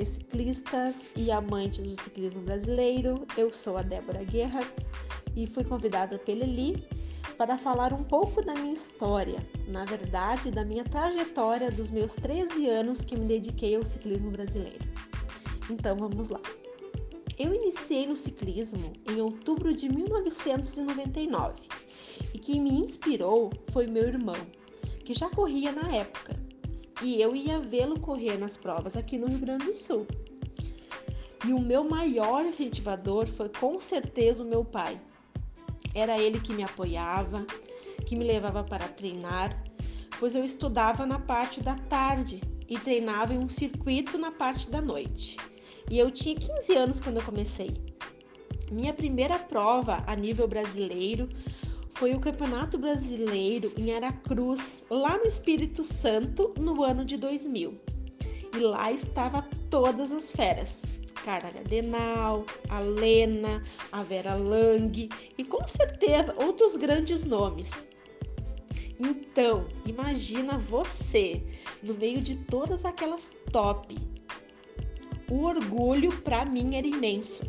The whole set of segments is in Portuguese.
e ciclistas e amantes do ciclismo brasileiro. Eu sou a Débora Gerhardt e fui convidada pela Eli para falar um pouco da minha história, na verdade, da minha trajetória dos meus 13 anos que me dediquei ao ciclismo brasileiro. Então vamos lá. Eu iniciei no ciclismo em outubro de 1999 e quem me inspirou foi meu irmão, que já corria na época, e eu ia vê-lo correr nas provas aqui no Rio Grande do Sul. E o meu maior incentivador foi com certeza o meu pai. Era ele que me apoiava, que me levava para treinar, pois eu estudava na parte da tarde e treinava em um circuito na parte da noite e eu tinha 15 anos quando eu comecei. Minha primeira prova a nível brasileiro foi o Campeonato Brasileiro em Aracruz, lá no Espírito Santo, no ano de 2000. E lá estava todas as feras. Carla Gardenal, a Lena, a Vera Lang e com certeza outros grandes nomes. Então, imagina você no meio de todas aquelas top o orgulho para mim era imenso.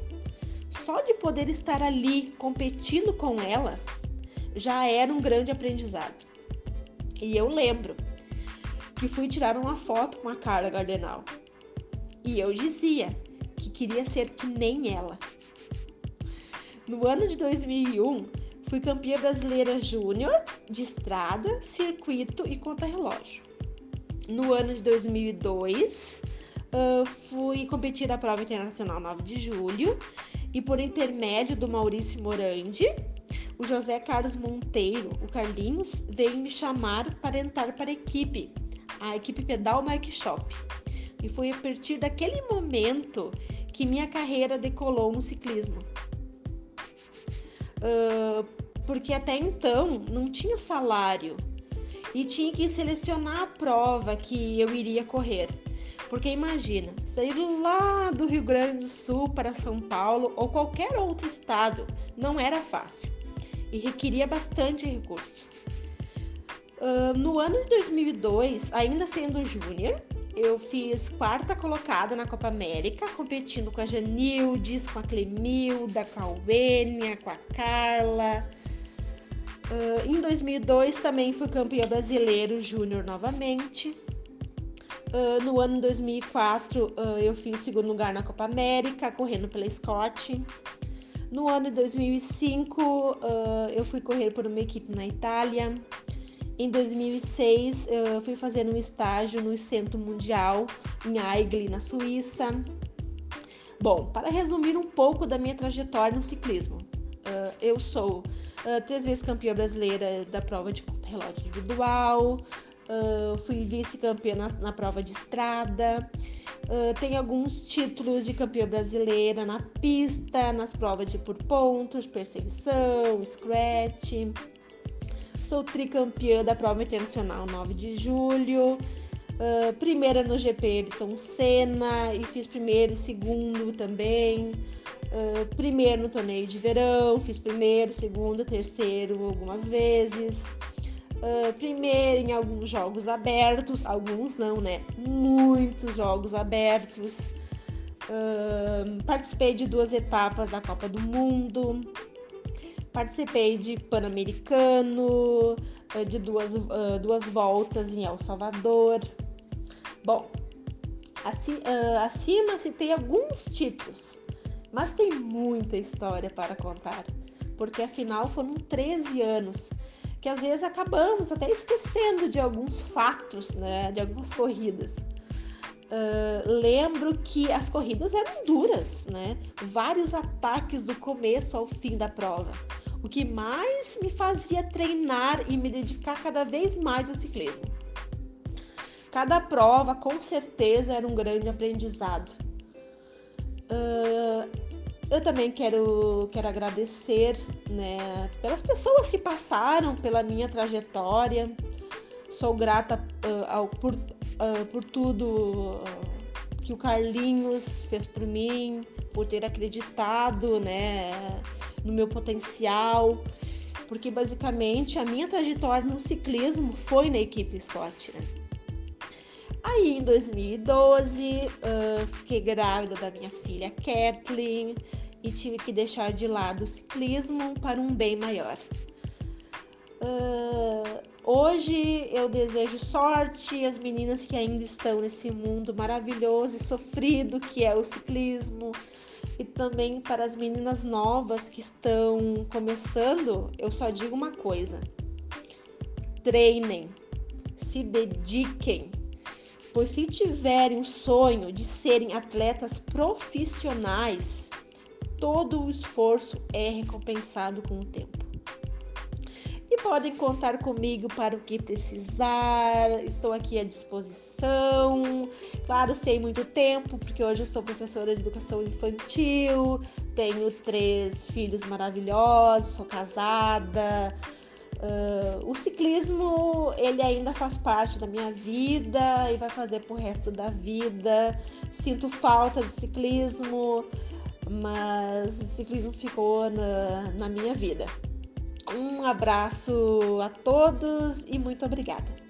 Só de poder estar ali competindo com elas já era um grande aprendizado. E eu lembro que fui tirar uma foto com a Carla Gardenal. E eu dizia que queria ser que nem ela. No ano de 2001, fui campeã brasileira júnior de estrada, circuito e conta-relógio. No ano de 2002, uh, fui competir na prova internacional 9 de julho e por intermédio do Maurício Morandi, o José Carlos Monteiro, o Carlinhos, veio me chamar para entrar para a equipe, a equipe Pedal Bike Shop. E foi a partir daquele momento que minha carreira decolou no ciclismo. Uh, porque até então não tinha salário e tinha que selecionar a prova que eu iria correr. Porque imagina, sair lá do Rio Grande do Sul para São Paulo ou qualquer outro estado não era fácil e requeria bastante recurso. Uh, no ano de 2002, ainda sendo júnior, eu fiz quarta colocada na Copa América, competindo com a Janildes, com a Clemilda, com a Wênia, com a Carla. Uh, em 2002 também fui campeã brasileiro júnior novamente. Uh, no ano 2004, uh, eu fiz segundo lugar na Copa América, correndo pela Scott. No ano de 2005, uh, eu fui correr por uma equipe na Itália. Em 2006, eu fui fazer um estágio no Centro Mundial em Aigle, na Suíça. Bom, para resumir um pouco da minha trajetória no ciclismo, eu sou três vezes campeã brasileira da prova de relógio individual, Uh, fui vice-campeã na, na, prova de estrada. Uh, tenho alguns títulos de campeã brasileira na pista, nas provas de por pontos, perseguição, scratch. Sou tricampeã da prova internacional 9 de julho. Uh, primeira no GP Ayrton Senna e fiz primeiro e segundo também. Uh, primeiro no torneio de verão, fiz primeiro, segundo, terceiro algumas vezes. Uh, primeiro em alguns jogos abertos, alguns não, né? Muitos jogos abertos. Uh, participei de duas etapas da Copa do Mundo. Participei de Pan-Americano, uh, de duas, duas voltas em El Salvador. Bom, acima citei alguns títulos, mas tem muita história para contar, porque afinal foram 13 anos que às vezes acabamos até esquecendo de alguns fatos, né, de algumas corridas. Uh, lembro que as corridas eram duras, né? Vários ataques do começo ao fim da prova. O que mais me fazia treinar e me dedicar cada vez mais ao ciclismo. Cada prova, com certeza, era um grande aprendizado. Uh, eu também quero, quero agradecer né, pelas pessoas que passaram pela minha trajetória. Sou grata uh, ao, por, uh, por tudo uh, que o Carlinhos fez por mim, por ter acreditado né, no meu potencial, porque basicamente a minha trajetória no ciclismo foi na equipe Scott. Né? Aí em 2012, uh, fiquei grávida da minha filha Kathleen e tive que deixar de lado o ciclismo para um bem maior. Uh, hoje eu desejo sorte às meninas que ainda estão nesse mundo maravilhoso e sofrido que é o ciclismo. E também para as meninas novas que estão começando, eu só digo uma coisa: treinem, se dediquem, pois se tiverem o sonho de serem atletas profissionais, todo o esforço é recompensado com o tempo. E podem contar comigo para o que precisar, estou aqui à disposição. Claro, sem muito tempo, porque hoje eu sou professora de educação infantil, tenho três filhos maravilhosos, sou casada. Uh, o ciclismo ele ainda faz parte da minha vida e vai fazer pro resto da vida. Sinto falta do ciclismo, mas o ciclismo ficou na, na minha vida. Um abraço a todos e muito obrigada.